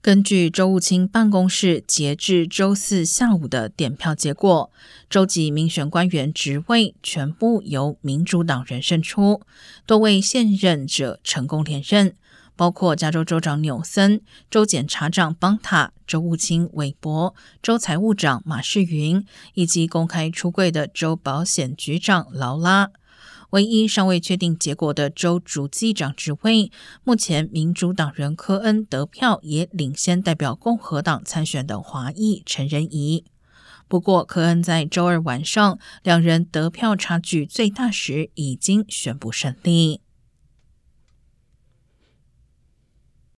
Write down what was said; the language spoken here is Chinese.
根据周务清办公室截至周四下午的点票结果，州级民选官员职位全部由民主党人胜出，多位现任者成功连任，包括加州州长纽森、州检察长邦塔、州务卿韦伯、州财务长马世云，以及公开出柜的州保险局长劳拉。唯一尚未确定结果的州主机长职位，目前民主党人科恩得票也领先代表共和党参选的华裔陈仁仪。不过，科恩在周二晚上两人得票差距最大时已经宣布胜利。